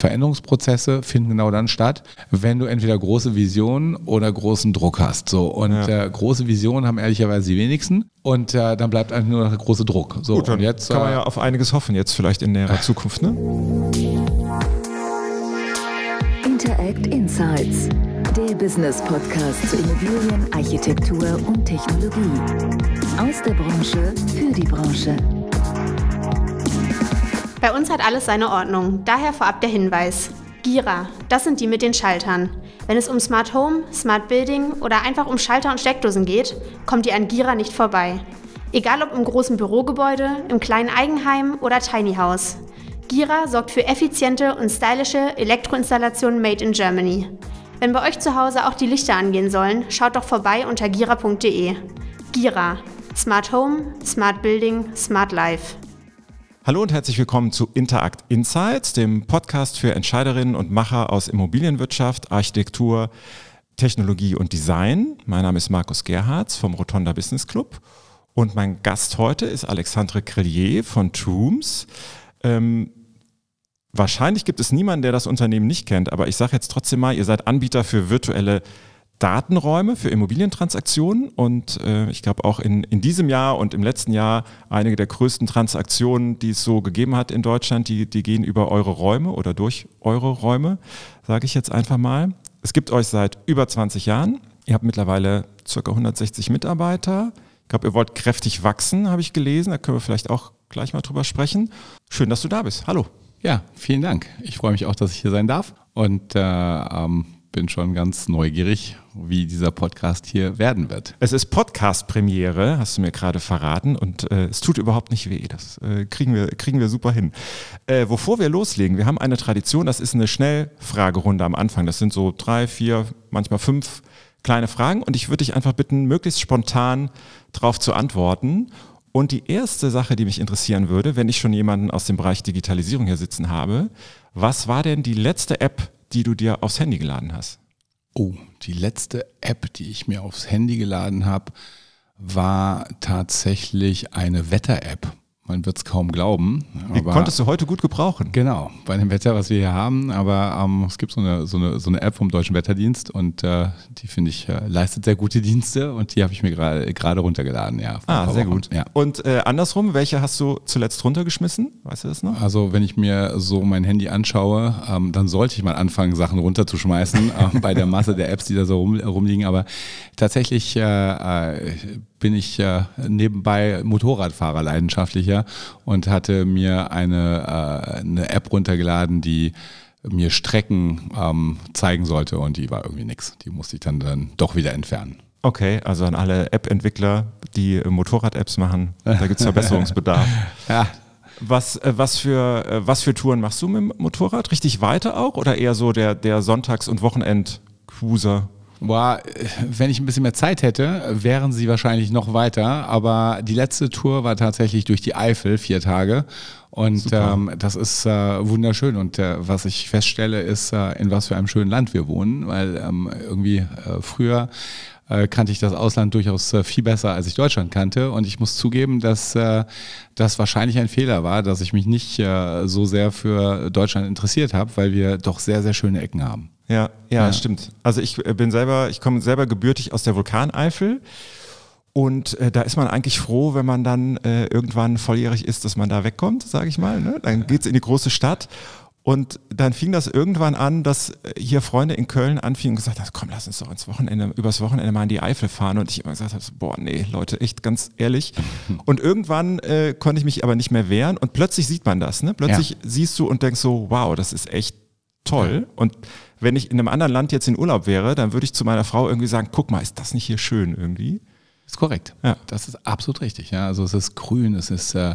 Veränderungsprozesse finden genau dann statt, wenn du entweder große Visionen oder großen Druck hast. So und ja. äh, große Visionen haben ehrlicherweise die wenigsten und äh, dann bleibt eigentlich nur noch der große Druck. So Gut, und jetzt kann man äh, ja auf einiges hoffen jetzt vielleicht in näherer Zukunft. Ne? Interact Insights, der Business Podcast zu Immobilien, Architektur und Technologie aus der Branche für die Branche. Bei uns hat alles seine Ordnung, daher vorab der Hinweis. Gira, das sind die mit den Schaltern. Wenn es um Smart Home, Smart Building oder einfach um Schalter und Steckdosen geht, kommt ihr an Gira nicht vorbei. Egal ob im großen Bürogebäude, im kleinen Eigenheim oder Tiny House. Gira sorgt für effiziente und stylische Elektroinstallationen made in Germany. Wenn bei euch zu Hause auch die Lichter angehen sollen, schaut doch vorbei unter gira.de. Gira. Smart Home, Smart Building, Smart Life. Hallo und herzlich willkommen zu Interact Insights, dem Podcast für Entscheiderinnen und Macher aus Immobilienwirtschaft, Architektur, Technologie und Design. Mein Name ist Markus Gerhards vom Rotonda Business Club und mein Gast heute ist Alexandre Crellier von Trooms. Ähm, wahrscheinlich gibt es niemanden, der das Unternehmen nicht kennt, aber ich sage jetzt trotzdem mal, ihr seid Anbieter für virtuelle Datenräume für Immobilientransaktionen und äh, ich glaube auch in, in diesem Jahr und im letzten Jahr einige der größten Transaktionen, die es so gegeben hat in Deutschland, die, die gehen über eure Räume oder durch eure Räume, sage ich jetzt einfach mal. Es gibt euch seit über 20 Jahren. Ihr habt mittlerweile ca. 160 Mitarbeiter. Ich glaube, ihr wollt kräftig wachsen, habe ich gelesen. Da können wir vielleicht auch gleich mal drüber sprechen. Schön, dass du da bist. Hallo. Ja, vielen Dank. Ich freue mich auch, dass ich hier sein darf. Und äh, ähm bin schon ganz neugierig, wie dieser Podcast hier werden wird. Es ist Podcast-Premiere, hast du mir gerade verraten, und äh, es tut überhaupt nicht weh. Das äh, kriegen, wir, kriegen wir super hin. Äh, wovor wir loslegen, wir haben eine Tradition, das ist eine Schnellfragerunde am Anfang. Das sind so drei, vier, manchmal fünf kleine Fragen und ich würde dich einfach bitten, möglichst spontan darauf zu antworten. Und die erste Sache, die mich interessieren würde, wenn ich schon jemanden aus dem Bereich Digitalisierung hier sitzen habe, was war denn die letzte App, die du dir aufs Handy geladen hast? Oh, die letzte App, die ich mir aufs Handy geladen habe, war tatsächlich eine Wetter-App. Man wird es kaum glauben. Die konntest du heute gut gebrauchen. Genau, bei dem Wetter, was wir hier haben. Aber ähm, es gibt so eine, so, eine, so eine App vom Deutschen Wetterdienst und äh, die finde ich äh, leistet sehr gute Dienste und die habe ich mir gerade runtergeladen. Ja, ah, sehr gut. Ja. Und äh, andersrum, welche hast du zuletzt runtergeschmissen? Weißt du das noch? Also wenn ich mir so mein Handy anschaue, ähm, dann sollte ich mal anfangen, Sachen runterzuschmeißen äh, bei der Masse der Apps, die da so rum, rumliegen. Aber tatsächlich äh, äh, bin ich äh, nebenbei Motorradfahrer leidenschaftlicher und hatte mir eine, äh, eine App runtergeladen, die mir Strecken ähm, zeigen sollte und die war irgendwie nix. Die musste ich dann, dann doch wieder entfernen. Okay, also an alle App-Entwickler, die Motorrad-Apps machen, da gibt es Verbesserungsbedarf. ja. Was, äh, was, für, äh, was für Touren machst du mit dem Motorrad? Richtig weiter auch oder eher so der, der Sonntags- und Wochenend-Cruiser? Boah, wenn ich ein bisschen mehr Zeit hätte, wären sie wahrscheinlich noch weiter. Aber die letzte Tour war tatsächlich durch die Eifel, vier Tage. Und ähm, das ist äh, wunderschön. Und äh, was ich feststelle, ist, äh, in was für einem schönen Land wir wohnen. Weil ähm, irgendwie äh, früher äh, kannte ich das Ausland durchaus äh, viel besser, als ich Deutschland kannte. Und ich muss zugeben, dass das wahrscheinlich ein Fehler war, dass ich mich nicht so sehr für Deutschland interessiert habe, weil wir doch sehr, sehr schöne Ecken haben. Ja, ja, ja, stimmt. Also ich äh, bin selber, ich komme selber gebürtig aus der Vulkaneifel. Und äh, da ist man eigentlich froh, wenn man dann äh, irgendwann volljährig ist, dass man da wegkommt, sage ich mal. Ne? Dann geht's in die große Stadt. Und dann fing das irgendwann an, dass äh, hier Freunde in Köln anfingen und gesagt haben, komm, lass uns doch ins Wochenende, übers Wochenende mal in die Eifel fahren. Und ich immer gesagt habe, boah, nee, Leute, echt ganz ehrlich. Und irgendwann äh, konnte ich mich aber nicht mehr wehren und plötzlich sieht man das. Ne? Plötzlich ja. siehst du und denkst so, wow, das ist echt toll. Ja. Und wenn ich in einem anderen Land jetzt in Urlaub wäre, dann würde ich zu meiner Frau irgendwie sagen, guck mal, ist das nicht hier schön irgendwie? Ist korrekt. Ja. Das ist absolut richtig. Ja, also es ist grün, es ist äh,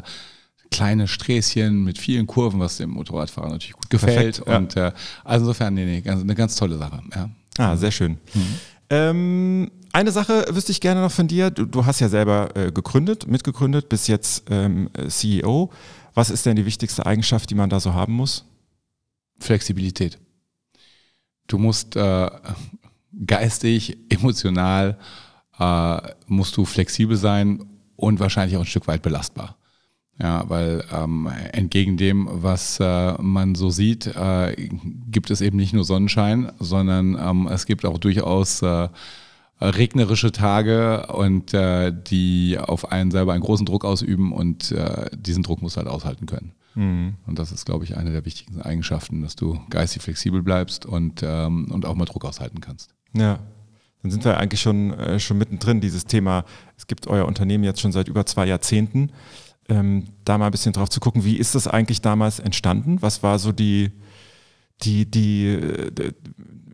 kleine Sträßchen mit vielen Kurven, was dem Motorradfahrer natürlich gut gefällt. Perfekt, ja. Und äh, also insofern, nee, nee, ganz, eine ganz tolle Sache. Ja. Ah, sehr schön. Mhm. Ähm, eine Sache wüsste ich gerne noch von dir. Du, du hast ja selber äh, gegründet, mitgegründet, bis jetzt ähm, CEO. Was ist denn die wichtigste Eigenschaft, die man da so haben muss? Flexibilität. Du musst äh, geistig, emotional, äh, musst du flexibel sein und wahrscheinlich auch ein Stück weit belastbar. Ja, weil ähm, entgegen dem, was äh, man so sieht, äh, gibt es eben nicht nur Sonnenschein, sondern ähm, es gibt auch durchaus äh, regnerische Tage und äh, die auf einen selber einen großen Druck ausüben und äh, diesen Druck muss halt aushalten können. Mhm. Und das ist, glaube ich, eine der wichtigsten Eigenschaften, dass du geistig flexibel bleibst und, ähm, und auch mal Druck aushalten kannst. Ja, dann sind wir eigentlich schon, äh, schon mittendrin, dieses Thema. Es gibt euer Unternehmen jetzt schon seit über zwei Jahrzehnten ähm, da mal ein bisschen drauf zu gucken, wie ist das eigentlich damals entstanden? Was war so die, die, die,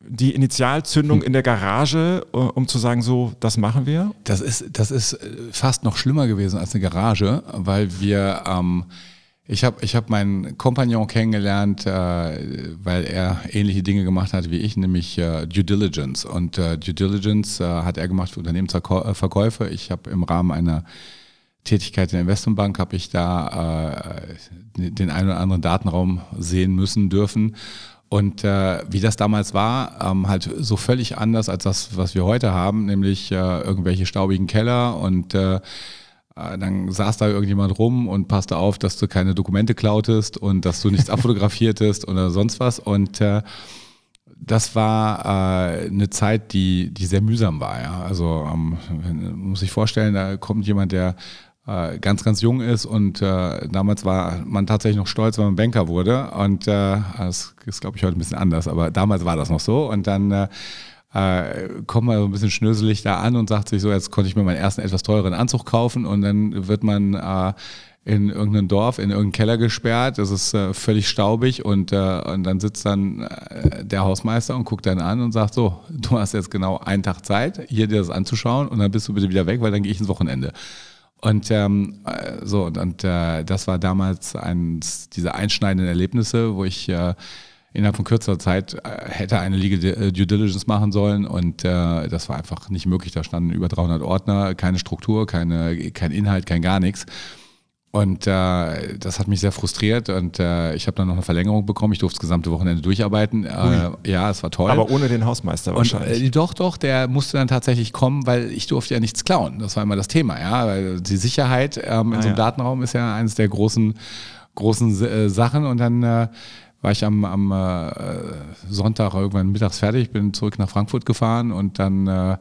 die Initialzündung hm. in der Garage, äh, um zu sagen, so, das machen wir? Das ist, das ist äh, fast noch schlimmer gewesen als eine Garage, weil wir, ähm, ich habe ich hab meinen Kompagnon kennengelernt, äh, weil er ähnliche Dinge gemacht hat wie ich, nämlich äh, Due Diligence. Und äh, Due Diligence äh, hat er gemacht für Unternehmensverkäufe. Ich habe im Rahmen einer Tätigkeit in der Investmentbank habe ich da äh, den einen oder anderen Datenraum sehen müssen dürfen. Und äh, wie das damals war, ähm, halt so völlig anders als das, was wir heute haben, nämlich äh, irgendwelche staubigen Keller und äh, äh dann saß da irgendjemand rum und passte auf, dass du keine Dokumente klautest und dass du nichts abfotografiertest oder sonst was. Und äh, das war äh, eine Zeit, die, die sehr mühsam war. Ja? Also ähm, muss ich vorstellen, da kommt jemand, der äh, ganz, ganz jung ist und äh, damals war man tatsächlich noch stolz, wenn man Banker wurde und äh, das ist, glaube ich, heute ein bisschen anders, aber damals war das noch so und dann äh, kommt man so ein bisschen schnöselig da an und sagt sich so, jetzt konnte ich mir meinen ersten etwas teuren Anzug kaufen und dann wird man äh, in irgendein Dorf, in irgendeinen Keller gesperrt. Das ist äh, völlig staubig und, äh, und dann sitzt dann äh, der Hausmeister und guckt dann an und sagt so, du hast jetzt genau einen Tag Zeit, hier dir das anzuschauen und dann bist du bitte wieder weg, weil dann gehe ich ins Wochenende. Und ähm, äh, so, und, und das war damals eines dieser einschneidenden Erlebnisse, wo ich innerhalb von kürzerer Zeit äh, hätte eine Legal äh, Due Diligence machen sollen und äh, das war einfach nicht möglich. Da standen über 300 Ordner, keine Struktur, keine, kein Inhalt, kein gar nichts. Und äh, das hat mich sehr frustriert und äh, ich habe dann noch eine Verlängerung bekommen. Ich durfte das gesamte Wochenende durcharbeiten. Äh, ja, es war toll. Aber ohne den Hausmeister wahrscheinlich. Und, äh, doch, doch, der musste dann tatsächlich kommen, weil ich durfte ja nichts klauen. Das war immer das Thema. Ja, weil die Sicherheit ähm, in ah, so einem ja. Datenraum ist ja eines der großen großen Sachen. Und dann äh, war ich am, am äh, Sonntag irgendwann mittags fertig, bin zurück nach Frankfurt gefahren und dann äh,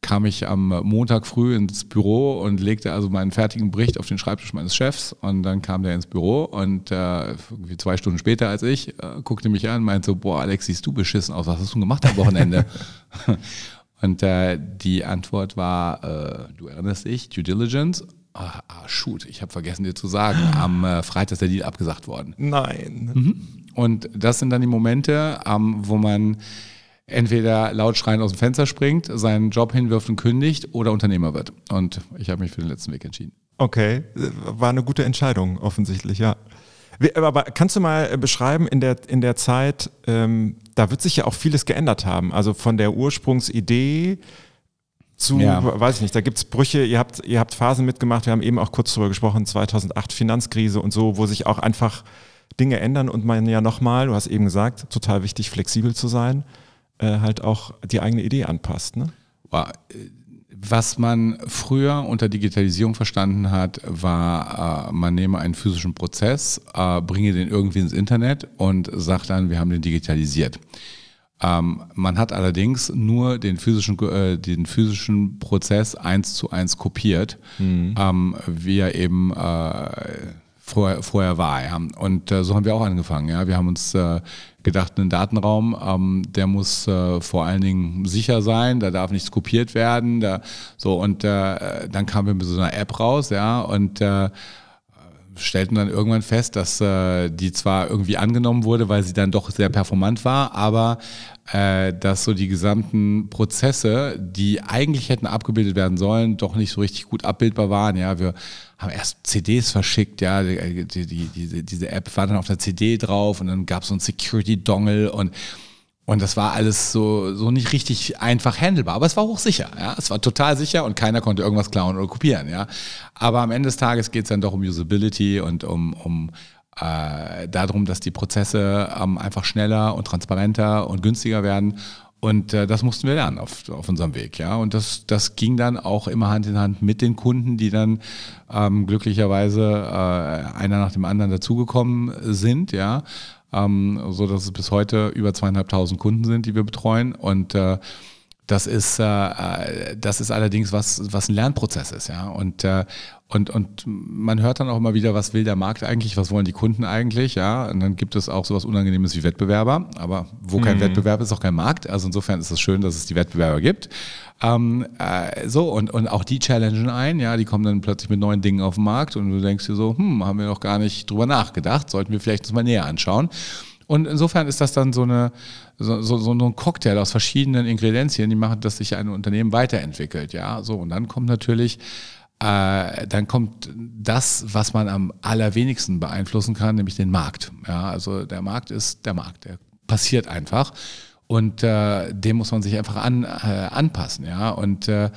kam ich am Montag früh ins Büro und legte also meinen fertigen Bericht auf den Schreibtisch meines Chefs und dann kam der ins Büro und äh, zwei Stunden später als ich, äh, guckte mich an und meinte so, boah Alex, siehst du beschissen aus, was hast du gemacht am Wochenende? und äh, die Antwort war, äh, du erinnerst dich, Due Diligence Ah, ah, shoot, ich habe vergessen dir zu sagen, am äh, Freitag ist der Deal abgesagt worden. Nein. Mhm. Und das sind dann die Momente, ähm, wo man entweder laut schreien aus dem Fenster springt, seinen Job hinwirft und kündigt oder Unternehmer wird. Und ich habe mich für den letzten Weg entschieden. Okay, war eine gute Entscheidung offensichtlich, ja. Aber kannst du mal äh, beschreiben, in der, in der Zeit, ähm, da wird sich ja auch vieles geändert haben. Also von der Ursprungsidee zu, ja. weiß ich nicht, da gibt es Brüche, ihr habt, ihr habt Phasen mitgemacht, wir haben eben auch kurz darüber gesprochen, 2008 Finanzkrise und so, wo sich auch einfach Dinge ändern und man ja nochmal, du hast eben gesagt, total wichtig, flexibel zu sein äh, halt auch die eigene Idee anpasst. Ne? Was man früher unter Digitalisierung verstanden hat, war, äh, man nehme einen physischen Prozess, äh, bringe den irgendwie ins Internet und sagt dann, wir haben den digitalisiert. Ähm, man hat allerdings nur den physischen, äh, den physischen Prozess eins zu eins kopiert, mhm. ähm, wie er eben äh, vorher, vorher war. Ja. Und äh, so haben wir auch angefangen. Ja. Wir haben uns äh, gedacht, ein Datenraum, ähm, der muss äh, vor allen Dingen sicher sein, da darf nichts kopiert werden. Da, so und äh, dann kamen wir mit so einer App raus, ja, und äh, stellten dann irgendwann fest, dass äh, die zwar irgendwie angenommen wurde, weil sie dann doch sehr performant war, aber äh, dass so die gesamten Prozesse, die eigentlich hätten abgebildet werden sollen, doch nicht so richtig gut abbildbar waren. Ja, wir haben erst CDs verschickt, ja, die, die, die, diese, App war dann auf der CD drauf und dann gab es so ein Security-Dongle und und das war alles so, so nicht richtig einfach handelbar. Aber es war hochsicher. Ja? Es war total sicher und keiner konnte irgendwas klauen oder kopieren. Ja? Aber am Ende des Tages geht es dann doch um Usability und um, um äh, darum, dass die Prozesse ähm, einfach schneller und transparenter und günstiger werden. Und äh, das mussten wir lernen auf, auf unserem Weg, ja. Und das, das ging dann auch immer Hand in Hand mit den Kunden, die dann ähm, glücklicherweise äh, einer nach dem anderen dazugekommen sind, ja. Ähm, so dass es bis heute über zweieinhalbtausend Kunden sind, die wir betreuen. Und äh, das ist, äh, äh, das ist allerdings was, was ein Lernprozess ist, ja. Und, äh, und, und man hört dann auch immer wieder, was will der Markt eigentlich, was wollen die Kunden eigentlich, ja. Und dann gibt es auch sowas Unangenehmes wie Wettbewerber. Aber wo kein mhm. Wettbewerb ist, auch kein Markt. Also insofern ist es schön, dass es die Wettbewerber gibt. Ähm, äh, so, und, und auch die challengen ein, ja, die kommen dann plötzlich mit neuen Dingen auf den Markt und du denkst dir so, hm, haben wir noch gar nicht drüber nachgedacht, sollten wir vielleicht uns mal näher anschauen. Und insofern ist das dann so, eine, so, so, so ein Cocktail aus verschiedenen Ingredienzien, die machen, dass sich ein Unternehmen weiterentwickelt. Ja, so. Und dann kommt natürlich äh, dann kommt das, was man am allerwenigsten beeinflussen kann, nämlich den Markt. Ja, also der Markt ist der Markt, der passiert einfach und äh, dem muss man sich einfach an, äh, anpassen. Ja, und äh,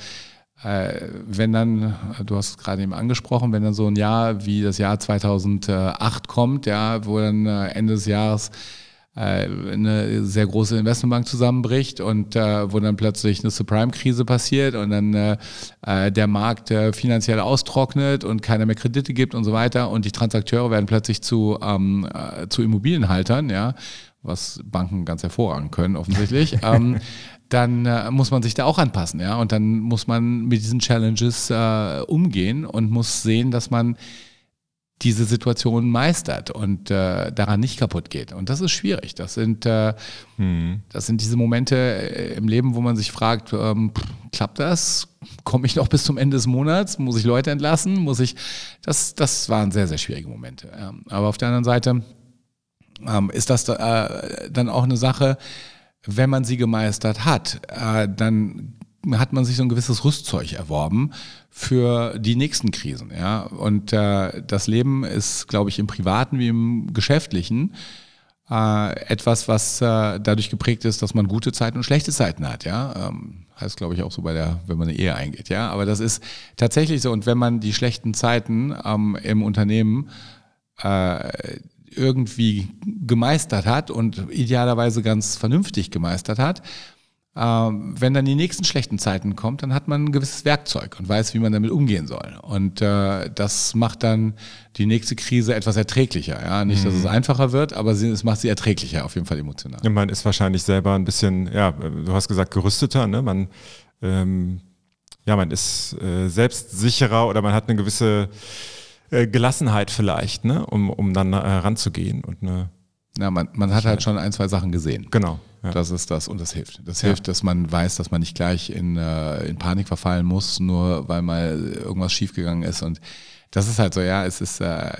wenn dann, du hast es gerade eben angesprochen, wenn dann so ein Jahr wie das Jahr 2008 kommt, ja, wo dann äh, Ende des Jahres äh, eine sehr große Investmentbank zusammenbricht und äh, wo dann plötzlich eine Subprime-Krise passiert und dann äh, der Markt äh, finanziell austrocknet und keiner mehr Kredite gibt und so weiter und die Transakteure werden plötzlich zu, ähm, äh, zu Immobilienhaltern, ja, was Banken ganz hervorragend können offensichtlich. ähm, dann äh, muss man sich da auch anpassen, ja. Und dann muss man mit diesen Challenges äh, umgehen und muss sehen, dass man diese Situation meistert und äh, daran nicht kaputt geht. Und das ist schwierig. Das sind, äh, hm. das sind diese Momente äh, im Leben, wo man sich fragt, ähm, klappt das? Komme ich noch bis zum Ende des Monats? Muss ich Leute entlassen? Muss ich? Das, das waren sehr, sehr schwierige Momente. Ja. Aber auf der anderen Seite ähm, ist das äh, dann auch eine Sache, wenn man sie gemeistert hat, äh, dann hat man sich so ein gewisses Rüstzeug erworben für die nächsten Krisen. Ja? Und äh, das Leben ist, glaube ich, im Privaten wie im Geschäftlichen äh, etwas, was äh, dadurch geprägt ist, dass man gute Zeiten und schlechte Zeiten hat. Ja? Ähm, heißt, glaube ich, auch so bei der, wenn man eine Ehe eingeht. Ja? Aber das ist tatsächlich so. Und wenn man die schlechten Zeiten ähm, im Unternehmen äh, irgendwie gemeistert hat und idealerweise ganz vernünftig gemeistert hat, ähm, wenn dann die nächsten schlechten Zeiten kommt, dann hat man ein gewisses Werkzeug und weiß, wie man damit umgehen soll. Und äh, das macht dann die nächste Krise etwas erträglicher. Ja? Nicht, dass es mhm. einfacher wird, aber sie, es macht sie erträglicher, auf jeden Fall emotional. Ja, man ist wahrscheinlich selber ein bisschen, ja, du hast gesagt, gerüsteter, ne? Man, ähm, ja, man ist äh, selbstsicherer oder man hat eine gewisse äh, Gelassenheit vielleicht, ne? um, um dann äh, ranzugehen und eine ja, man, man hat halt schon ein, zwei Sachen gesehen. Genau. Ja. Das ist das und das hilft. Das ja. hilft, dass man weiß, dass man nicht gleich in, äh, in Panik verfallen muss, nur weil mal irgendwas schiefgegangen ist. Und das ist halt so, ja, es ist äh,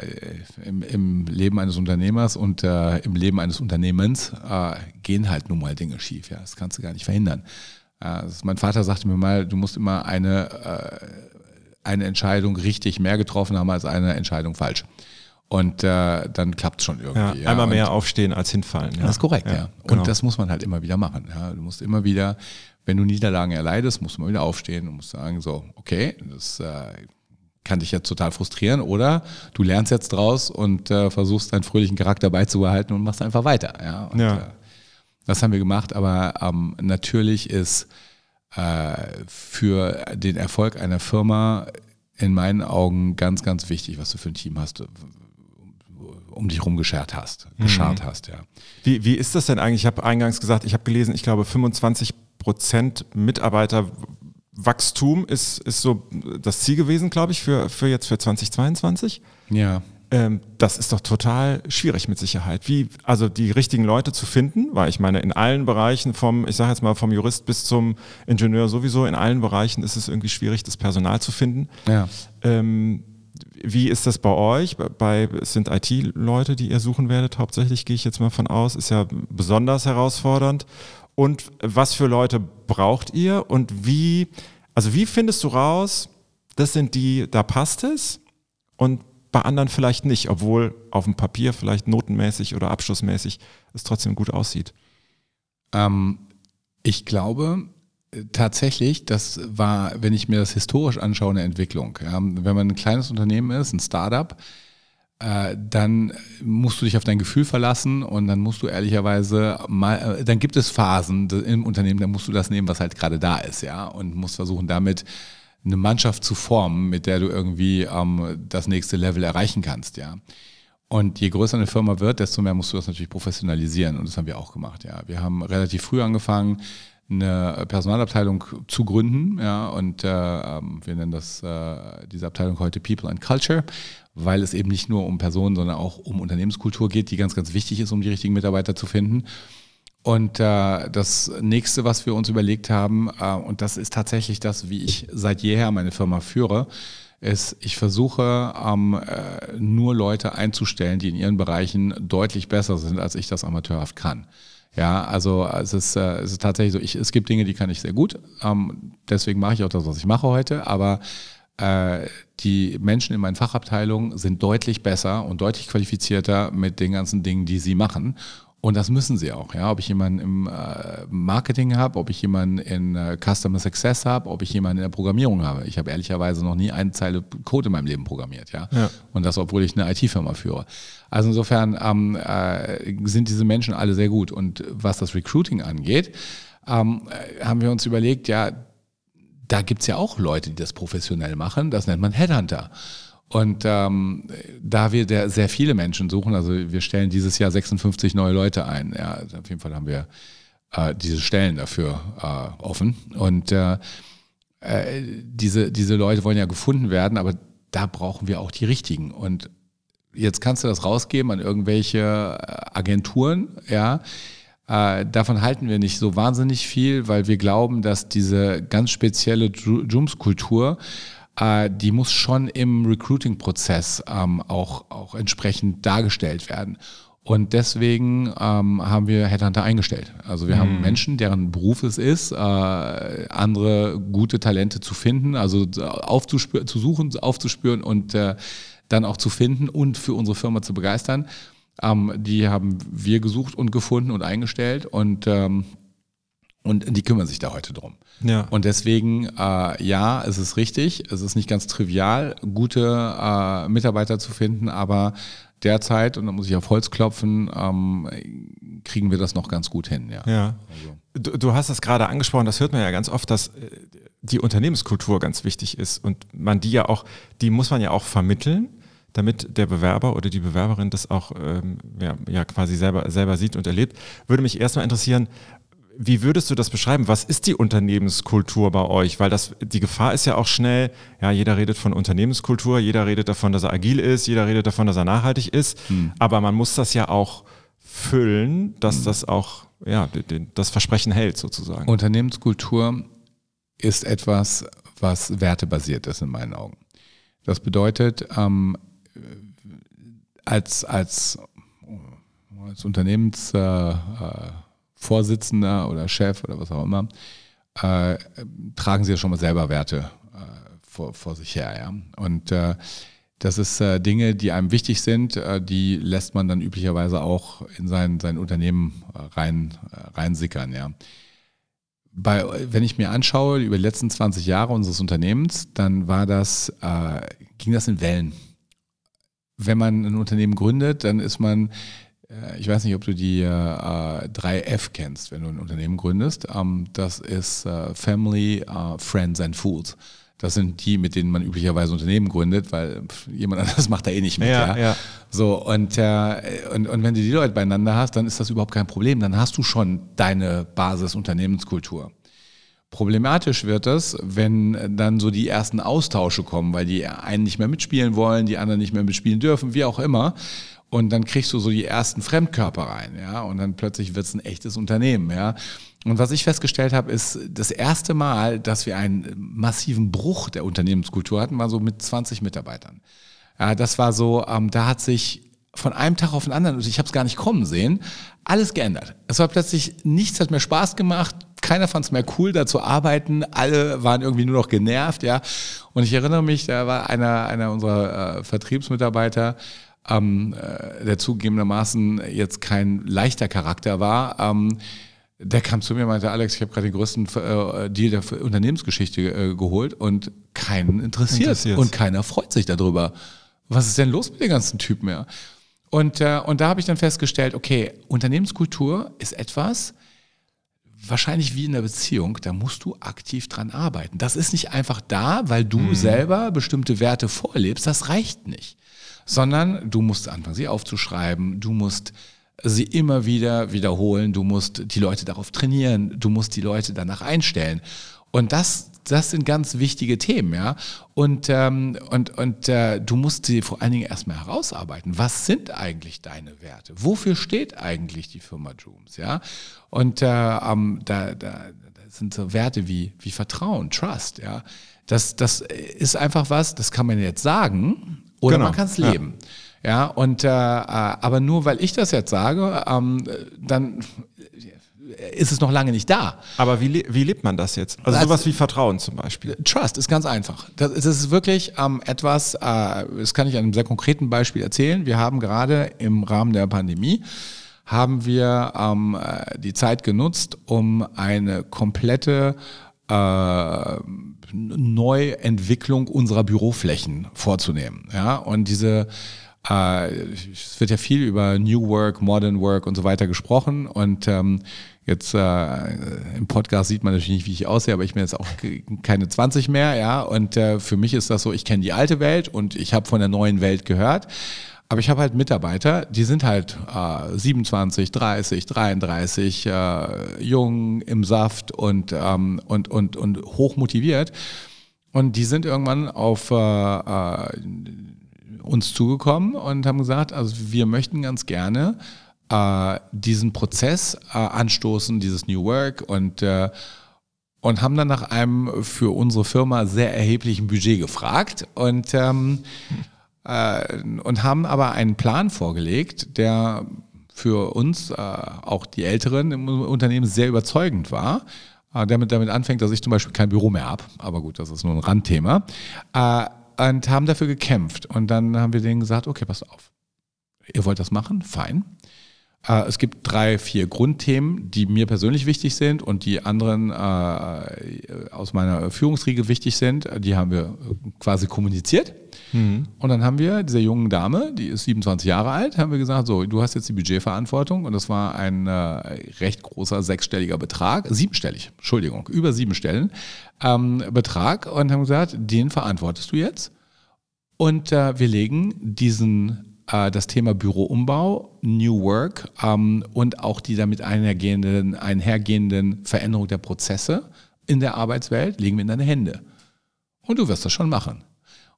im, im Leben eines Unternehmers und äh, im Leben eines Unternehmens äh, gehen halt nun mal Dinge schief. Ja, das kannst du gar nicht verhindern. Äh, mein Vater sagte mir mal, du musst immer eine, äh, eine Entscheidung richtig mehr getroffen haben als eine Entscheidung falsch. Und äh, dann klappt es schon irgendwie. Ja, einmal mehr aufstehen als hinfallen. Ja. Das ist korrekt, ja. ja. Und genau. das muss man halt immer wieder machen. Ja. Du musst immer wieder, wenn du Niederlagen erleidest, musst du mal wieder aufstehen und musst sagen, so, okay, das äh, kann dich jetzt total frustrieren. Oder du lernst jetzt draus und äh, versuchst deinen fröhlichen Charakter beizubehalten und machst einfach weiter. Ja. Und, ja. Äh, das haben wir gemacht, aber ähm, natürlich ist äh, für den Erfolg einer Firma in meinen Augen ganz, ganz wichtig, was du für ein Team hast, um dich rumgeschert hast, mhm. geschart hast, ja. Wie, wie ist das denn eigentlich? Ich habe eingangs gesagt, ich habe gelesen, ich glaube 25 Prozent Mitarbeiterwachstum ist, ist so das Ziel gewesen, glaube ich, für, für jetzt für 2022. Ja. Ähm, das ist doch total schwierig mit Sicherheit. Wie, also die richtigen Leute zu finden, weil ich meine, in allen Bereichen vom, ich sage jetzt mal vom Jurist bis zum Ingenieur sowieso, in allen Bereichen ist es irgendwie schwierig, das Personal zu finden. Ja. Ähm, wie ist das bei euch? Bei, es sind IT-Leute, die ihr suchen werdet, hauptsächlich gehe ich jetzt mal von aus, ist ja besonders herausfordernd. Und was für Leute braucht ihr und wie, also wie findest du raus, das sind die, da passt es und bei anderen vielleicht nicht, obwohl auf dem Papier vielleicht notenmäßig oder abschlussmäßig es trotzdem gut aussieht? Ähm, ich glaube, tatsächlich, das war, wenn ich mir das historisch anschaue, eine Entwicklung. Ja, wenn man ein kleines Unternehmen ist, ein Startup, äh, dann musst du dich auf dein Gefühl verlassen und dann musst du ehrlicherweise mal, äh, dann gibt es Phasen im Unternehmen, dann musst du das nehmen, was halt gerade da ist, ja, und musst versuchen damit eine Mannschaft zu formen, mit der du irgendwie ähm, das nächste Level erreichen kannst, ja. Und je größer eine Firma wird, desto mehr musst du das natürlich professionalisieren und das haben wir auch gemacht, ja. Wir haben relativ früh angefangen, eine Personalabteilung zu gründen, ja, und äh, ähm, wir nennen das äh, diese Abteilung heute People and Culture, weil es eben nicht nur um Personen, sondern auch um Unternehmenskultur geht, die ganz, ganz wichtig ist, um die richtigen Mitarbeiter zu finden. Und äh, das nächste, was wir uns überlegt haben, äh, und das ist tatsächlich das, wie ich seit jeher meine Firma führe, ist, ich versuche ähm, äh, nur Leute einzustellen, die in ihren Bereichen deutlich besser sind, als ich das amateurhaft kann. Ja, also es ist, äh, es ist tatsächlich so, ich, es gibt Dinge, die kann ich sehr gut. Ähm, deswegen mache ich auch das, was ich mache heute. Aber äh, die Menschen in meinen Fachabteilungen sind deutlich besser und deutlich qualifizierter mit den ganzen Dingen, die sie machen. Und das müssen sie auch, ja. Ob ich jemanden im äh, Marketing habe, ob ich jemanden in äh, Customer Success habe, ob ich jemanden in der Programmierung habe. Ich habe ehrlicherweise noch nie eine Zeile Code in meinem Leben programmiert, ja. ja. Und das, obwohl ich eine IT-Firma führe. Also insofern ähm, äh, sind diese Menschen alle sehr gut. Und was das Recruiting angeht, ähm, äh, haben wir uns überlegt, ja, da gibt's ja auch Leute, die das professionell machen. Das nennt man Headhunter. Und ähm, da wir der, sehr viele Menschen suchen, also wir stellen dieses Jahr 56 neue Leute ein. Ja, also auf jeden Fall haben wir äh, diese Stellen dafür äh, offen. Und äh, äh, diese, diese Leute wollen ja gefunden werden, aber da brauchen wir auch die richtigen. Und jetzt kannst du das rausgeben an irgendwelche äh, Agenturen, ja. Äh, davon halten wir nicht so wahnsinnig viel, weil wir glauben, dass diese ganz spezielle Jumps-Kultur äh, die muss schon im Recruiting-Prozess ähm, auch, auch entsprechend dargestellt werden. Und deswegen ähm, haben wir Headhunter eingestellt. Also wir mhm. haben Menschen, deren Beruf es ist, äh, andere gute Talente zu finden, also aufzuspüren, zu suchen, aufzuspüren und äh, dann auch zu finden und für unsere Firma zu begeistern. Ähm, die haben wir gesucht und gefunden und eingestellt und ähm, und die kümmern sich da heute drum. Ja. Und deswegen, äh, ja, es ist richtig, es ist nicht ganz trivial, gute äh, Mitarbeiter zu finden, aber derzeit, und da muss ich auf Holz klopfen, ähm, kriegen wir das noch ganz gut hin. Ja. ja. Also. Du, du hast das gerade angesprochen, das hört man ja ganz oft, dass äh, die Unternehmenskultur ganz wichtig ist und man die ja auch, die muss man ja auch vermitteln damit der Bewerber oder die Bewerberin das auch ähm, ja, ja, quasi selber, selber sieht und erlebt. Würde mich erstmal interessieren, wie würdest du das beschreiben? Was ist die Unternehmenskultur bei euch? Weil das, die Gefahr ist ja auch schnell, ja, jeder redet von Unternehmenskultur, jeder redet davon, dass er agil ist, jeder redet davon, dass er nachhaltig ist. Hm. Aber man muss das ja auch füllen, dass hm. das auch, ja, das Versprechen hält sozusagen. Unternehmenskultur ist etwas, was wertebasiert ist in meinen Augen. Das bedeutet, ähm, als, als, als Unternehmens, äh, äh Vorsitzender oder Chef oder was auch immer, äh, tragen sie ja schon mal selber Werte äh, vor, vor sich her. Ja? Und äh, das ist äh, Dinge, die einem wichtig sind, äh, die lässt man dann üblicherweise auch in sein, sein Unternehmen äh, rein, reinsickern. Ja? Bei, wenn ich mir anschaue, über die letzten 20 Jahre unseres Unternehmens, dann war das, ging das in Wellen. Wenn man ein Unternehmen gründet, dann ist man äh, ich weiß nicht, ob du die äh, 3F kennst, wenn du ein Unternehmen gründest. Ähm, das ist äh, Family, äh, Friends and Fools. Das sind die, mit denen man üblicherweise Unternehmen gründet, weil jemand anderes macht da eh nicht mit. Ja, ja. ja. So, und, äh, und, und wenn du die Leute beieinander hast, dann ist das überhaupt kein Problem. Dann hast du schon deine Basis-Unternehmenskultur. Problematisch wird es, wenn dann so die ersten Austausche kommen, weil die einen nicht mehr mitspielen wollen, die anderen nicht mehr mitspielen dürfen, wie auch immer. Und dann kriegst du so die ersten Fremdkörper rein, ja, und dann plötzlich wird es ein echtes Unternehmen, ja. Und was ich festgestellt habe, ist das erste Mal, dass wir einen massiven Bruch der Unternehmenskultur hatten, war so mit 20 Mitarbeitern. Ja, das war so, ähm, da hat sich von einem Tag auf den anderen, ich habe es gar nicht kommen sehen, alles geändert. Es war plötzlich, nichts hat mehr Spaß gemacht, keiner fand es mehr cool, da zu arbeiten, alle waren irgendwie nur noch genervt, ja. Und ich erinnere mich, da war einer, einer unserer äh, Vertriebsmitarbeiter, ähm, äh, der zugegebenermaßen jetzt kein leichter Charakter war, ähm, der kam zu mir und meinte, Alex, ich habe gerade den größten äh, Deal der Unternehmensgeschichte äh, geholt und keinen interessiert. interessiert. Und keiner freut sich darüber. was ist denn los mit den ganzen Typen, ja? Und, äh, und da habe ich dann festgestellt, okay, Unternehmenskultur ist etwas, wahrscheinlich wie in der Beziehung, da musst du aktiv dran arbeiten. Das ist nicht einfach da, weil du mhm. selber bestimmte Werte vorlebst, das reicht nicht. Sondern du musst anfangen, sie aufzuschreiben, du musst sie immer wieder wiederholen, du musst die Leute darauf trainieren, du musst die Leute danach einstellen. Und das, das sind ganz wichtige Themen, ja. Und, ähm, und, und äh, du musst sie vor allen Dingen erstmal herausarbeiten. Was sind eigentlich deine Werte? Wofür steht eigentlich die Firma Drooms, ja? Und äh, ähm, da, da, da sind so Werte wie, wie Vertrauen, Trust, ja. Das, das ist einfach was, das kann man jetzt sagen oder genau. man kann es leben. Ja. Ja, und äh, äh, aber nur weil ich das jetzt sage, ähm, dann ist es noch lange nicht da. Aber wie, wie lebt man das jetzt? Also, also sowas wie Vertrauen zum Beispiel. Trust ist ganz einfach. Das, das ist wirklich ähm, etwas, äh, das kann ich an einem sehr konkreten Beispiel erzählen. Wir haben gerade im Rahmen der Pandemie haben wir ähm, äh, die Zeit genutzt, um eine komplette äh, Neuentwicklung unserer Büroflächen vorzunehmen. Ja, und diese äh, es wird ja viel über New Work, Modern Work und so weiter gesprochen und ähm, Jetzt äh, im Podcast sieht man natürlich nicht, wie ich aussehe, aber ich bin jetzt auch keine 20 mehr, ja. Und äh, für mich ist das so, ich kenne die alte Welt und ich habe von der neuen Welt gehört. Aber ich habe halt Mitarbeiter, die sind halt äh, 27, 30, 33, äh, jung im Saft und, ähm, und, und, und hoch motiviert. Und die sind irgendwann auf äh, äh, uns zugekommen und haben gesagt, also wir möchten ganz gerne äh, diesen Prozess äh, anstoßen, dieses New Work und und haben dann nach einem für unsere Firma sehr erheblichen Budget gefragt und ähm, äh, und haben aber einen Plan vorgelegt, der für uns, äh, auch die Älteren im Unternehmen, sehr überzeugend war. Äh, damit, damit anfängt, dass ich zum Beispiel kein Büro mehr habe. Aber gut, das ist nur ein Randthema. Äh, und haben dafür gekämpft. Und dann haben wir denen gesagt, okay, pass auf. Ihr wollt das machen? Fein. Äh, es gibt drei, vier Grundthemen, die mir persönlich wichtig sind und die anderen äh, aus meiner Führungsriege wichtig sind. Die haben wir quasi kommuniziert. Mhm. Und dann haben wir dieser jungen Dame, die ist 27 Jahre alt, haben wir gesagt, so, du hast jetzt die Budgetverantwortung und das war ein äh, recht großer sechsstelliger Betrag, siebenstellig, Entschuldigung, über sieben Stellen ähm, Betrag und haben gesagt, den verantwortest du jetzt. Und äh, wir legen diesen äh, das Thema Büroumbau, New Work ähm, und auch die damit einhergehenden, einhergehenden Veränderung der Prozesse in der Arbeitswelt legen wir in deine Hände. Und du wirst das schon machen.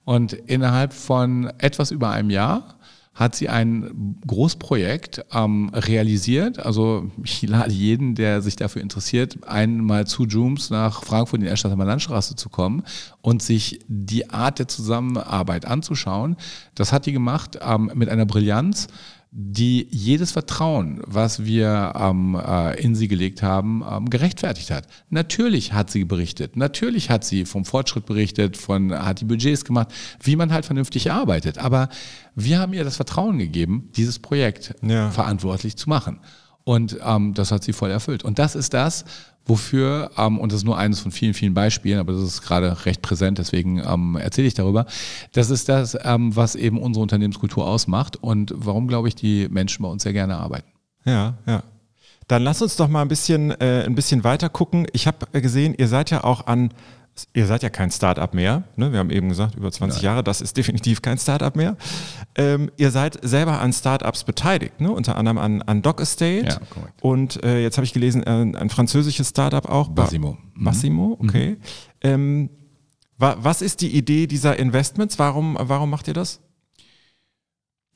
Und innerhalb von etwas über einem Jahr hat sie ein Großprojekt ähm, realisiert. Also ich lade jeden, der sich dafür interessiert, einmal zu Jooms nach Frankfurt in die Erstadter Landstraße zu kommen und sich die Art der Zusammenarbeit anzuschauen. Das hat die gemacht ähm, mit einer Brillanz, die jedes Vertrauen, was wir ähm, äh, in sie gelegt haben, ähm, gerechtfertigt hat. Natürlich hat sie berichtet, natürlich hat sie vom Fortschritt berichtet, von, hat die Budgets gemacht, wie man halt vernünftig arbeitet. Aber wir haben ihr das Vertrauen gegeben, dieses Projekt ja. verantwortlich zu machen. Und ähm, das hat sie voll erfüllt. Und das ist das, wofür, ähm, und das ist nur eines von vielen, vielen Beispielen, aber das ist gerade recht präsent, deswegen ähm, erzähle ich darüber. Das ist das, ähm, was eben unsere Unternehmenskultur ausmacht und warum, glaube ich, die Menschen bei uns sehr gerne arbeiten. Ja, ja. Dann lass uns doch mal ein bisschen, äh, ein bisschen weiter gucken. Ich habe gesehen, ihr seid ja auch an Ihr seid ja kein Startup mehr. Ne? Wir haben eben gesagt, über 20 Nein. Jahre, das ist definitiv kein Startup mehr. Ähm, ihr seid selber an Startups beteiligt, ne? unter anderem an, an Doc Estate. Ja, und äh, jetzt habe ich gelesen, äh, ein französisches Startup auch. Bassimo. Mhm. Bassimo, mhm. okay. Mhm. Ähm, wa was ist die Idee dieser Investments? Warum, warum macht ihr das?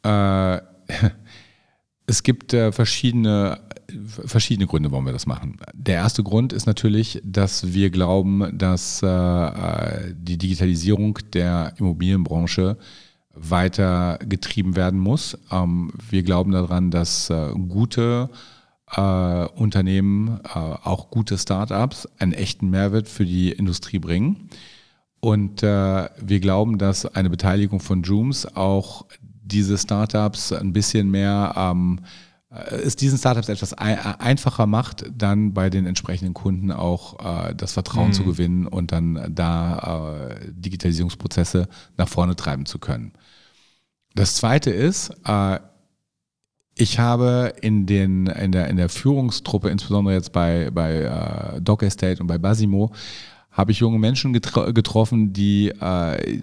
Äh, es gibt äh, verschiedene verschiedene Gründe, warum wir das machen. Der erste Grund ist natürlich, dass wir glauben, dass äh, die Digitalisierung der Immobilienbranche weiter getrieben werden muss. Ähm, wir glauben daran, dass äh, gute äh, Unternehmen, äh, auch gute Startups, einen echten Mehrwert für die Industrie bringen. Und äh, wir glauben, dass eine Beteiligung von Jooms auch diese Startups ein bisschen mehr ähm, äh, es diesen Startups etwas einfacher macht, dann bei den entsprechenden Kunden auch äh, das Vertrauen mhm. zu gewinnen und dann da äh, Digitalisierungsprozesse nach vorne treiben zu können. Das zweite ist, äh, ich habe in, den, in, der, in der Führungstruppe, insbesondere jetzt bei, bei äh, Doc Estate und bei Basimo, habe ich junge Menschen getro getroffen, die äh,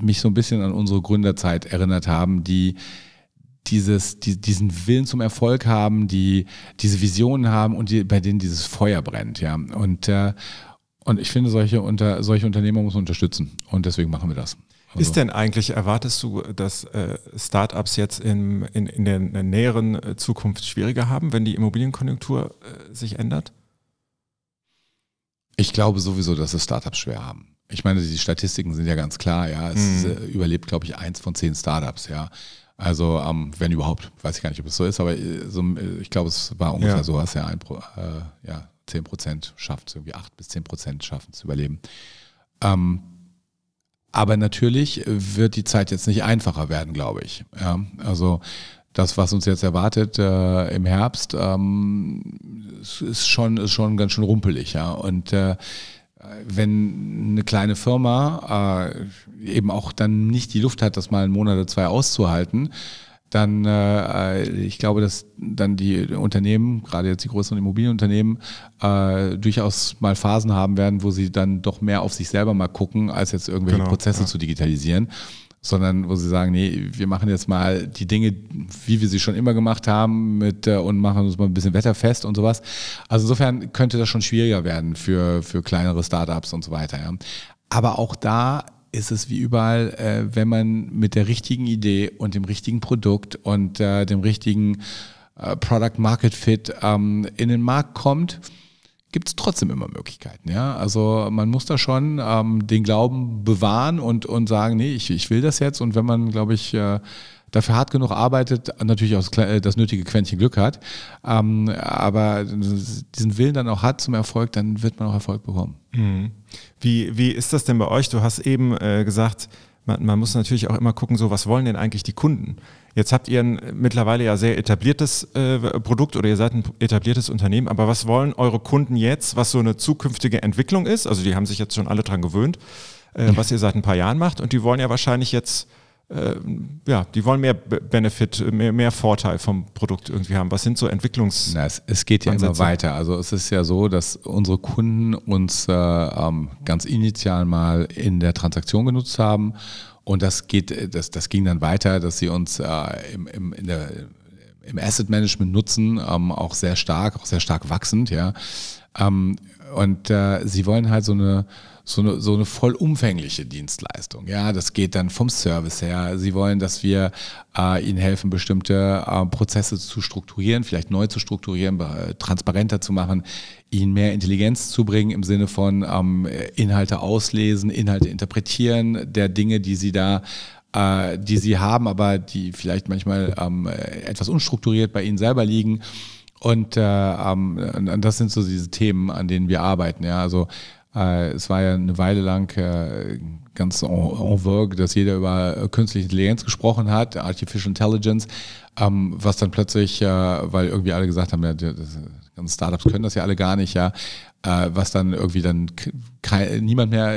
mich so ein bisschen an unsere Gründerzeit erinnert haben, die dieses, die, diesen Willen zum Erfolg haben, die diese Visionen haben und die, bei denen dieses Feuer brennt, ja. Und, äh, und ich finde, solche, unter, solche Unternehmer muss man unterstützen. Und deswegen machen wir das. Also. Ist denn eigentlich, erwartest du, dass äh, Startups jetzt in, in, in der näheren äh, Zukunft schwieriger haben, wenn die Immobilienkonjunktur äh, sich ändert? Ich glaube sowieso, dass es Startups schwer haben. Ich meine, die Statistiken sind ja ganz klar, ja. Es mhm. überlebt, glaube ich, eins von zehn Startups, ja. Also, ähm, wenn überhaupt, weiß ich gar nicht, ob es so ist, aber äh, so, äh, ich glaube, es war ungefähr ja. sowas, ja, ein, äh, ja, 10 Prozent schafft irgendwie 8 bis 10 Prozent schaffen zu überleben. Ähm, aber natürlich wird die Zeit jetzt nicht einfacher werden, glaube ich. Ja, also das, was uns jetzt erwartet äh, im Herbst, ähm, ist, schon, ist schon ganz schön rumpelig. Ja? Und äh, wenn eine kleine Firma äh, eben auch dann nicht die Luft hat, das mal einen Monat oder zwei auszuhalten, dann, äh, ich glaube, dass dann die Unternehmen, gerade jetzt die größeren Immobilienunternehmen, äh, durchaus mal Phasen haben werden, wo sie dann doch mehr auf sich selber mal gucken, als jetzt irgendwelche genau, Prozesse ja. zu digitalisieren sondern wo sie sagen, nee, wir machen jetzt mal die Dinge, wie wir sie schon immer gemacht haben mit, äh, und machen uns mal ein bisschen wetterfest und sowas. Also insofern könnte das schon schwieriger werden für, für kleinere Startups und so weiter. Ja. Aber auch da ist es wie überall, äh, wenn man mit der richtigen Idee und dem richtigen Produkt und äh, dem richtigen äh, Product Market Fit ähm, in den Markt kommt, gibt es trotzdem immer Möglichkeiten. Ja? Also man muss da schon ähm, den Glauben bewahren und, und sagen, nee, ich, ich will das jetzt. Und wenn man, glaube ich, äh, dafür hart genug arbeitet, natürlich auch das, äh, das nötige Quäntchen Glück hat, ähm, aber diesen Willen dann auch hat zum Erfolg, dann wird man auch Erfolg bekommen. Mhm. Wie, wie ist das denn bei euch? Du hast eben äh, gesagt, man, man, muss natürlich auch immer gucken, so was wollen denn eigentlich die Kunden? Jetzt habt ihr ein mittlerweile ja sehr etabliertes äh, Produkt oder ihr seid ein etabliertes Unternehmen, aber was wollen eure Kunden jetzt, was so eine zukünftige Entwicklung ist? Also die haben sich jetzt schon alle dran gewöhnt, äh, was ihr seit ein paar Jahren macht und die wollen ja wahrscheinlich jetzt äh, ja, die wollen mehr Benefit, mehr, mehr Vorteil vom Produkt irgendwie haben. Was sind so Entwicklungs? Na, es, es, geht ja Ansätze? immer weiter. Also es ist ja so, dass unsere Kunden uns äh, ähm, ganz initial mal in der Transaktion genutzt haben und das geht, das, das ging dann weiter, dass sie uns äh, im, im, in der, im Asset Management nutzen, ähm, auch sehr stark, auch sehr stark wachsend, ja. Ähm, und äh, sie wollen halt so eine so eine, so eine vollumfängliche Dienstleistung. Ja, das geht dann vom Service her. Sie wollen, dass wir äh, ihnen helfen, bestimmte äh, Prozesse zu strukturieren, vielleicht neu zu strukturieren, äh, transparenter zu machen, ihnen mehr Intelligenz zu bringen im Sinne von ähm, Inhalte auslesen, Inhalte interpretieren, der Dinge, die sie da äh, die sie haben, aber die vielleicht manchmal ähm, etwas unstrukturiert bei ihnen selber liegen. Und äh, ähm, das sind so diese Themen, an denen wir arbeiten. Ja, also es war ja eine Weile lang äh, ganz en, vogue, dass jeder über künstliche Intelligenz gesprochen hat, Artificial Intelligence, ähm, was dann plötzlich, äh, weil irgendwie alle gesagt haben, ja, das, Startups können das ja alle gar nicht, ja, was dann irgendwie dann niemand mehr,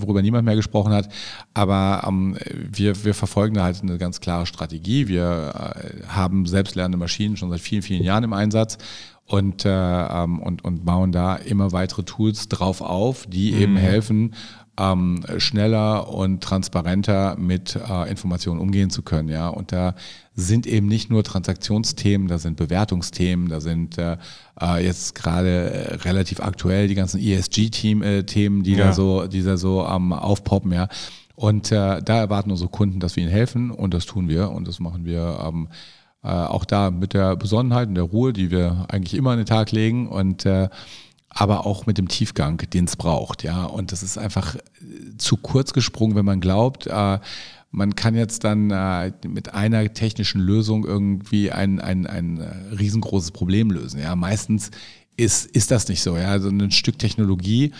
worüber niemand mehr gesprochen hat. Aber ähm, wir, wir verfolgen da halt eine ganz klare Strategie. Wir haben selbstlernende Maschinen schon seit vielen, vielen Jahren im Einsatz und, äh, ähm, und, und bauen da immer weitere Tools drauf auf, die mhm. eben helfen, ähm, schneller und transparenter mit äh, Informationen umgehen zu können. Ja? Und da sind eben nicht nur Transaktionsthemen, da sind Bewertungsthemen, da sind äh, äh jetzt gerade äh, relativ aktuell die ganzen ESG-Themen, äh, die ja. da so, die da so ähm, aufpoppen, ja. Und äh, da erwarten unsere Kunden, dass wir ihnen helfen und das tun wir und das machen wir ähm, äh, auch da mit der Besonnenheit und der Ruhe, die wir eigentlich immer an den Tag legen und äh, aber auch mit dem Tiefgang, den es braucht, ja. Und das ist einfach äh, zu kurz gesprungen, wenn man glaubt, äh, man kann jetzt dann äh, mit einer technischen Lösung irgendwie ein, ein, ein äh, riesengroßes Problem lösen. Ja, meistens ist, ist das nicht so. Ja, also ein Stück Technologie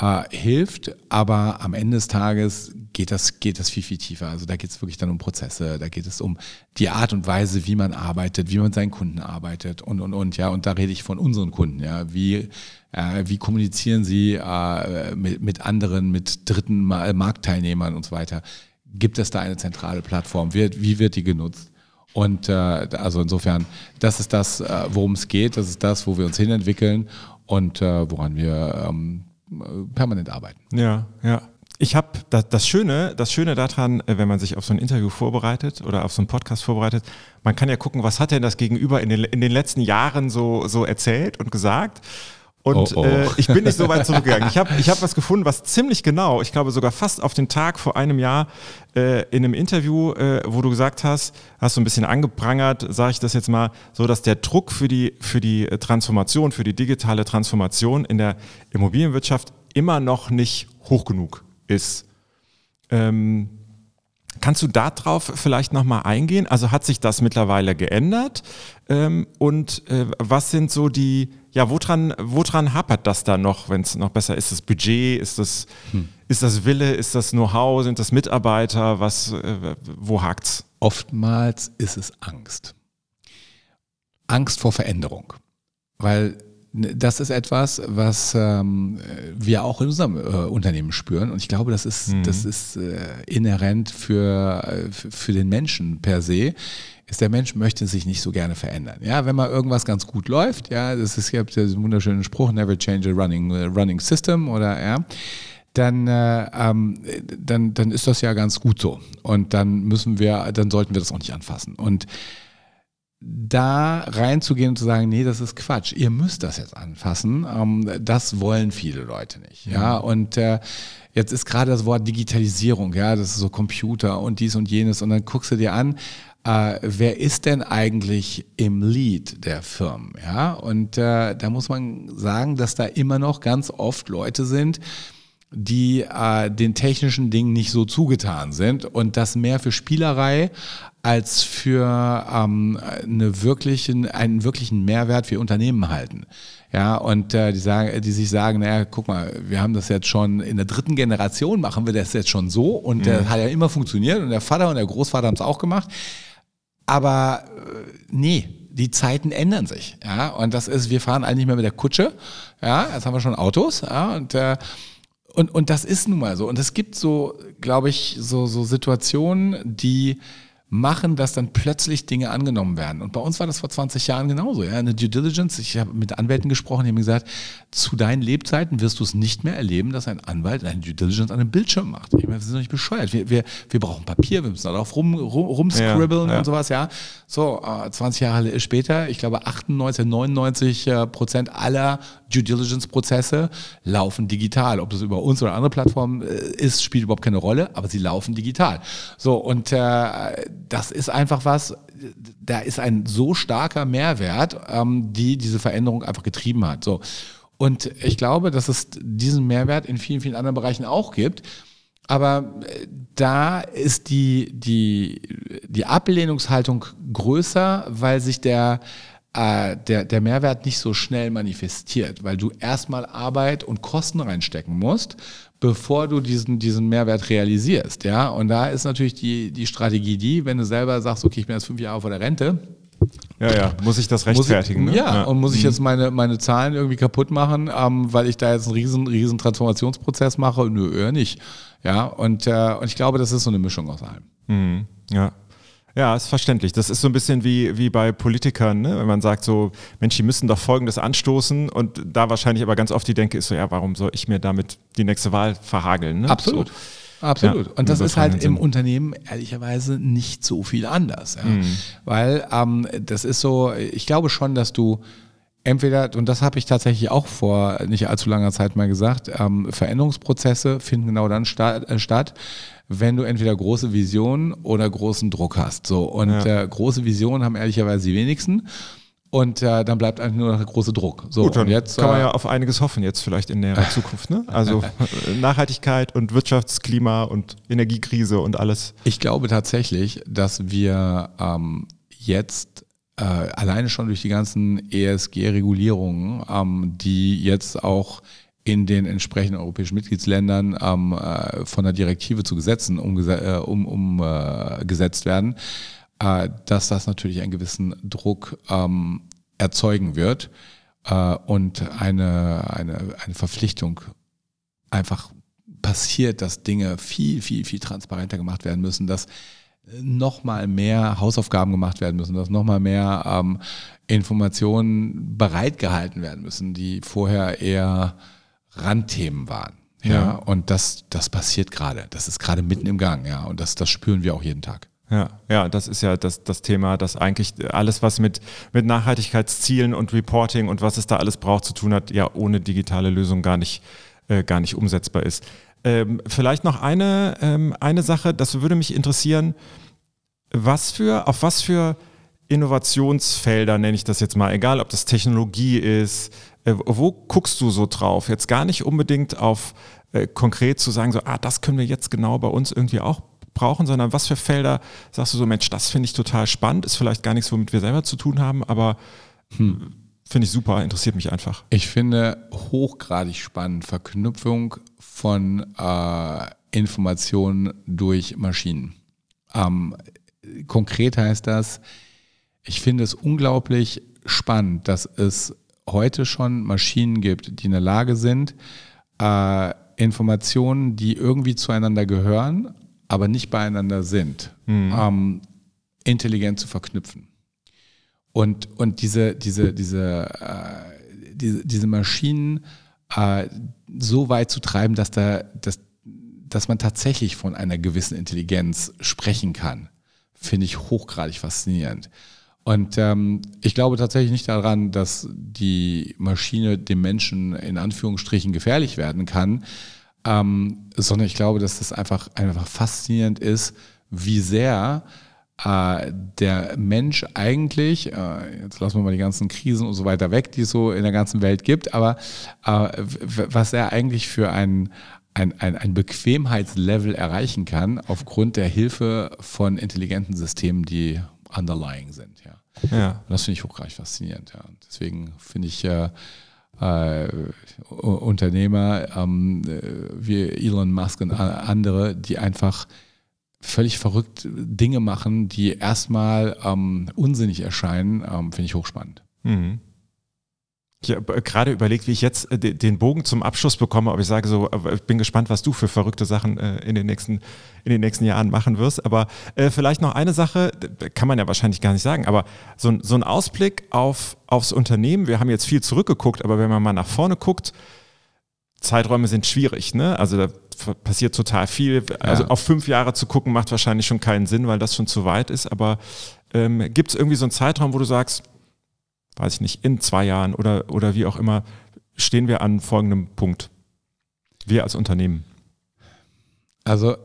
äh, hilft, aber am Ende des Tages geht das, geht das viel, viel tiefer. Also da geht es wirklich dann um Prozesse, da geht es um die Art und Weise, wie man arbeitet, wie man seinen Kunden arbeitet und, und, und, ja. Und da rede ich von unseren Kunden, ja. Wie, äh, wie kommunizieren sie äh, mit, mit anderen, mit dritten Marktteilnehmern und so weiter gibt es da eine zentrale Plattform? Wie, wie wird die genutzt? Und äh, also insofern, das ist das, äh, worum es geht, das ist das, wo wir uns hinentwickeln und äh, woran wir ähm, permanent arbeiten. Ja, ja. Ich habe das, das, Schöne, das Schöne daran, äh, wenn man sich auf so ein Interview vorbereitet oder auf so einen Podcast vorbereitet, man kann ja gucken, was hat denn das Gegenüber in den, in den letzten Jahren so, so erzählt und gesagt. Und oh, oh. Äh, ich bin nicht so weit zurückgegangen. Ich habe ich hab was gefunden, was ziemlich genau, ich glaube sogar fast auf den Tag vor einem Jahr äh, in einem Interview, äh, wo du gesagt hast, hast du ein bisschen angeprangert, sage ich das jetzt mal, so dass der Druck für die, für die Transformation, für die digitale Transformation in der Immobilienwirtschaft immer noch nicht hoch genug ist. Ähm, Kannst du darauf vielleicht nochmal eingehen? Also hat sich das mittlerweile geändert? Ähm, und äh, was sind so die, ja, woran, woran hapert das da noch, wenn es noch besser ist? Das Budget, ist das, hm. ist das Wille, ist das Know-how, sind das Mitarbeiter? Was, äh, wo hakt's? Oftmals ist es Angst. Angst vor Veränderung. Weil das ist etwas, was ähm, wir auch in unserem äh, Unternehmen spüren. Und ich glaube, das ist, mhm. das ist äh, inhärent für, äh, für den Menschen per se. Ist der Mensch möchte sich nicht so gerne verändern. Ja, wenn mal irgendwas ganz gut läuft, ja, das ist ja diesen wunderschönen Spruch, never change a running, uh, running system oder ja dann, äh, ähm, dann, dann ist das ja ganz gut so. Und dann müssen wir, dann sollten wir das auch nicht anfassen. Und da reinzugehen und zu sagen, nee, das ist Quatsch, ihr müsst das jetzt anfassen, ähm, das wollen viele Leute nicht. Ja, mhm. und äh, jetzt ist gerade das Wort Digitalisierung, ja, das ist so Computer und dies und jenes und dann guckst du dir an, äh, wer ist denn eigentlich im Lead der Firmen, ja, und äh, da muss man sagen, dass da immer noch ganz oft Leute sind, die äh, den technischen Dingen nicht so zugetan sind und das mehr für Spielerei als für ähm, eine wirklichen, einen wirklichen Mehrwert für Unternehmen halten. Ja, und äh, die sagen, die sich sagen, naja, guck mal, wir haben das jetzt schon in der dritten Generation, machen wir das jetzt schon so und mhm. das hat ja immer funktioniert und der Vater und der Großvater haben es auch gemacht. Aber äh, nee, die Zeiten ändern sich. Ja, und das ist, wir fahren eigentlich nicht mehr mit der Kutsche. Ja, jetzt haben wir schon Autos. Ja, und äh, und, und das ist nun mal so. Und es gibt so, glaube ich, so, so Situationen, die machen, dass dann plötzlich Dinge angenommen werden. Und bei uns war das vor 20 Jahren genauso. Ja? Eine Due Diligence, ich habe mit Anwälten gesprochen, die haben gesagt, zu deinen Lebzeiten wirst du es nicht mehr erleben, dass ein Anwalt eine Due Diligence an einem Bildschirm macht. Ich meine, wir sind doch nicht bescheuert. Wir, wir, wir brauchen Papier, wir müssen darauf rum, rum, rumscribbeln ja, ja. und sowas. Ja, So, äh, 20 Jahre später, ich glaube 98, 99 äh, Prozent aller Due Diligence-Prozesse laufen digital. Ob das über uns oder andere Plattformen äh, ist, spielt überhaupt keine Rolle, aber sie laufen digital. So, und äh, das ist einfach was, da ist ein so starker Mehrwert, ähm, die diese Veränderung einfach getrieben hat. So. Und ich glaube, dass es diesen Mehrwert in vielen, vielen anderen Bereichen auch gibt. Aber äh, da ist die, die, die Ablehnungshaltung größer, weil sich der, äh, der, der Mehrwert nicht so schnell manifestiert, weil du erstmal Arbeit und Kosten reinstecken musst, bevor du diesen, diesen Mehrwert realisierst. Ja? Und da ist natürlich die, die Strategie die, wenn du selber sagst, okay, ich bin jetzt fünf Jahre vor der Rente, ja, ja, muss ich das rechtfertigen? Ich, ne? ja, ja, und muss ich mhm. jetzt meine, meine Zahlen irgendwie kaputt machen, ähm, weil ich da jetzt einen riesen, riesen Transformationsprozess mache? Nö, eher nicht. Ja, und, äh, und ich glaube, das ist so eine Mischung aus allem. Mhm. Ja. Ja, ist verständlich. Das ist so ein bisschen wie, wie bei Politikern, ne? wenn man sagt so, Mensch, die müssen doch Folgendes anstoßen und da wahrscheinlich aber ganz oft die Denke ist so, ja, warum soll ich mir damit die nächste Wahl verhageln? Ne? Absolut. So. Absolut. Ja, und das ist halt im Unternehmen ehrlicherweise nicht so viel anders. Ja? Mhm. Weil ähm, das ist so, ich glaube schon, dass du entweder, und das habe ich tatsächlich auch vor nicht allzu langer Zeit mal gesagt, ähm, Veränderungsprozesse finden genau dann sta äh, statt, wenn du entweder große Visionen oder großen Druck hast. So und ja. äh, große Visionen haben ehrlicherweise die wenigsten. Und äh, dann bleibt eigentlich nur noch der große Druck. So, Gut, dann jetzt, kann man äh, ja auf einiges hoffen jetzt vielleicht in der Zukunft. Ne? Also Nachhaltigkeit und Wirtschaftsklima und Energiekrise und alles. Ich glaube tatsächlich, dass wir ähm, jetzt äh, alleine schon durch die ganzen ESG-Regulierungen, ähm, die jetzt auch in den entsprechenden europäischen Mitgliedsländern ähm, äh, von der Direktive zu Gesetzen umgesetzt äh, um, um, äh, werden, äh, dass das natürlich einen gewissen Druck ähm, erzeugen wird äh, und eine, eine, eine Verpflichtung einfach passiert, dass Dinge viel, viel, viel transparenter gemacht werden müssen, dass nochmal mehr Hausaufgaben gemacht werden müssen, dass nochmal mehr ähm, Informationen bereitgehalten werden müssen, die vorher eher Randthemen waren. Ja, ja. und das, das passiert gerade. Das ist gerade mitten im Gang, ja. Und das, das spüren wir auch jeden Tag. Ja, ja, das ist ja das, das Thema, dass eigentlich alles, was mit, mit Nachhaltigkeitszielen und Reporting und was es da alles braucht zu tun hat, ja ohne digitale Lösung gar nicht, äh, gar nicht umsetzbar ist. Ähm, vielleicht noch eine, ähm, eine Sache, das würde mich interessieren, was für, auf was für Innovationsfelder nenne ich das jetzt mal, egal ob das Technologie ist, äh, wo guckst du so drauf? Jetzt gar nicht unbedingt auf äh, konkret zu sagen, so, ah, das können wir jetzt genau bei uns irgendwie auch brauchen, sondern was für Felder sagst du so, Mensch, das finde ich total spannend, ist vielleicht gar nichts, womit wir selber zu tun haben, aber hm. Finde ich super, interessiert mich einfach. Ich finde hochgradig spannend Verknüpfung von äh, Informationen durch Maschinen. Ähm, konkret heißt das, ich finde es unglaublich spannend, dass es heute schon Maschinen gibt, die in der Lage sind, äh, Informationen, die irgendwie zueinander gehören, aber nicht beieinander sind, mhm. ähm, intelligent zu verknüpfen. Und, und diese, diese, diese, äh, diese, diese Maschinen äh, so weit zu treiben, dass, da, dass, dass man tatsächlich von einer gewissen Intelligenz sprechen kann, finde ich hochgradig faszinierend. Und ähm, ich glaube tatsächlich nicht daran, dass die Maschine dem Menschen in Anführungsstrichen gefährlich werden kann, ähm, sondern ich glaube, dass das einfach, einfach faszinierend ist, wie sehr äh, der Mensch eigentlich, äh, jetzt lassen wir mal die ganzen Krisen und so weiter weg, die es so in der ganzen Welt gibt, aber äh, was er eigentlich für ein, ein, ein, ein Bequemheitslevel erreichen kann aufgrund der Hilfe von intelligenten Systemen, die underlying sind. Ja. ja. Und das finde ich hochreich faszinierend. Ja. Und deswegen finde ich äh, äh, Unternehmer ähm, äh, wie Elon Musk und andere, die einfach völlig verrückt Dinge machen, die erstmal ähm, unsinnig erscheinen, ähm, finde ich hochspannend. Mhm. Ich habe gerade überlegt, wie ich jetzt äh, den Bogen zum Abschluss bekomme, aber ich sage so, ich bin gespannt, was du für verrückte Sachen äh, in den nächsten, in den nächsten Jahren machen wirst. Aber äh, vielleicht noch eine Sache, kann man ja wahrscheinlich gar nicht sagen, aber so, ein, so ein Ausblick auf, aufs Unternehmen. Wir haben jetzt viel zurückgeguckt, aber wenn man mal nach vorne guckt, Zeiträume sind schwierig, ne? Also da passiert total viel. Also ja. auf fünf Jahre zu gucken, macht wahrscheinlich schon keinen Sinn, weil das schon zu weit ist. Aber ähm, gibt es irgendwie so einen Zeitraum, wo du sagst, weiß ich nicht, in zwei Jahren oder, oder wie auch immer, stehen wir an folgendem Punkt. Wir als Unternehmen. Also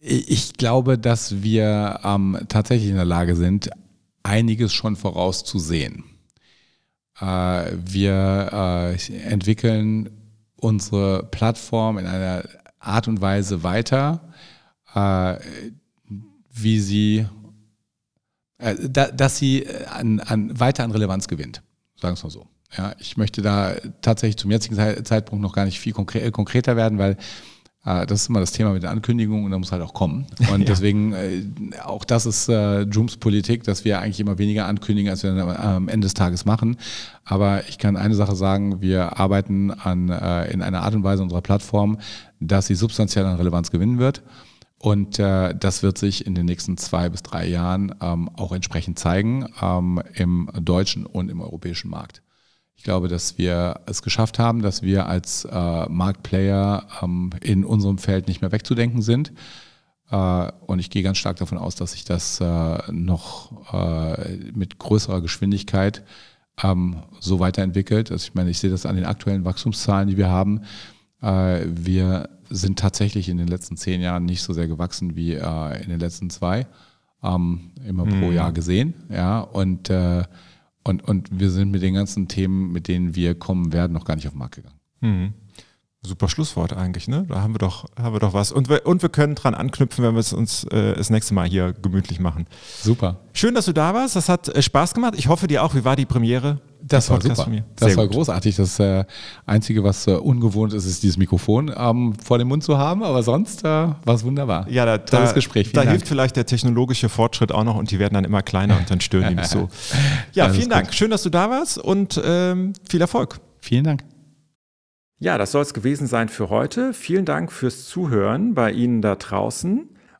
ich glaube, dass wir ähm, tatsächlich in der Lage sind, einiges schon vorauszusehen. Äh, wir äh, entwickeln unsere Plattform in einer Art und Weise weiter, äh, wie sie äh, da, dass sie äh, an, an, weiter an Relevanz gewinnt, sagen wir es mal so. Ja, ich möchte da tatsächlich zum jetzigen Zeitpunkt noch gar nicht viel konkre konkreter werden, weil das ist immer das Thema mit der Ankündigung und da muss halt auch kommen. Und ja. deswegen, äh, auch das ist äh, Jooms Politik, dass wir eigentlich immer weniger ankündigen, als wir dann am Ende des Tages machen. Aber ich kann eine Sache sagen, wir arbeiten an, äh, in einer Art und Weise unserer Plattform, dass sie substanziell an Relevanz gewinnen wird. Und äh, das wird sich in den nächsten zwei bis drei Jahren ähm, auch entsprechend zeigen ähm, im deutschen und im europäischen Markt. Ich glaube, dass wir es geschafft haben, dass wir als äh, Marktplayer ähm, in unserem Feld nicht mehr wegzudenken sind. Äh, und ich gehe ganz stark davon aus, dass sich das äh, noch äh, mit größerer Geschwindigkeit ähm, so weiterentwickelt. Also ich meine, ich sehe das an den aktuellen Wachstumszahlen, die wir haben. Äh, wir sind tatsächlich in den letzten zehn Jahren nicht so sehr gewachsen wie äh, in den letzten zwei. Ähm, immer mhm. pro Jahr gesehen. Ja, und, und, und wir sind mit den ganzen Themen, mit denen wir kommen werden, noch gar nicht auf den Markt gegangen. Mhm. Super Schlusswort eigentlich, ne? Da haben wir doch, haben wir doch was. Und wir, und wir können dran anknüpfen, wenn wir es uns äh, das nächste Mal hier gemütlich machen. Super. Schön, dass du da warst. Das hat äh, Spaß gemacht. Ich hoffe dir auch. Wie war die Premiere? Das war super. Das war gut. großartig. Das äh, Einzige, was äh, ungewohnt ist, ist dieses Mikrofon ähm, vor dem Mund zu haben. Aber sonst äh, war es wunderbar. Ja, da, Tolles Gespräch. Vielen da Dank. hilft vielleicht der technologische Fortschritt auch noch und die werden dann immer kleiner und dann stören die nicht so. Ja, vielen Dank. Gut. Schön, dass du da warst und ähm, viel Erfolg. Vielen Dank. Ja, das soll es gewesen sein für heute. Vielen Dank fürs Zuhören bei Ihnen da draußen.